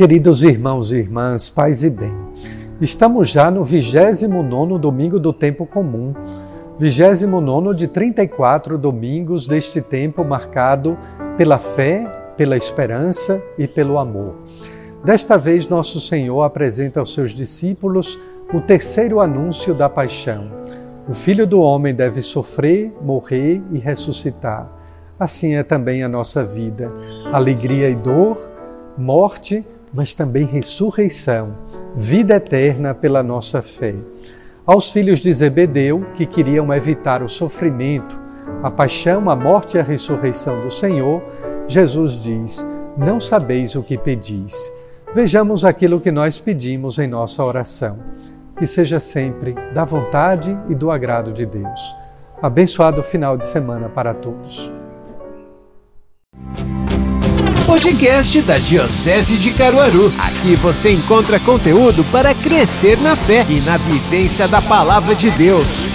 Queridos irmãos e irmãs, paz e bem, estamos já no 29 domingo do tempo comum, 29 de 34 domingos deste tempo marcado pela fé, pela esperança e pelo amor. Desta vez, nosso Senhor apresenta aos seus discípulos o terceiro anúncio da paixão. O Filho do Homem deve sofrer, morrer e ressuscitar. Assim é também a nossa vida: alegria e dor, morte, mas também ressurreição, vida eterna pela nossa fé. Aos filhos de Zebedeu, que queriam evitar o sofrimento, a paixão, a morte e a ressurreição do Senhor, Jesus diz: Não sabeis o que pedis. Vejamos aquilo que nós pedimos em nossa oração. Que seja sempre da vontade e do agrado de Deus. Abençoado final de semana para todos podcast da Diocese de Caruaru. Aqui você encontra conteúdo para crescer na fé e na vivência da palavra de Deus.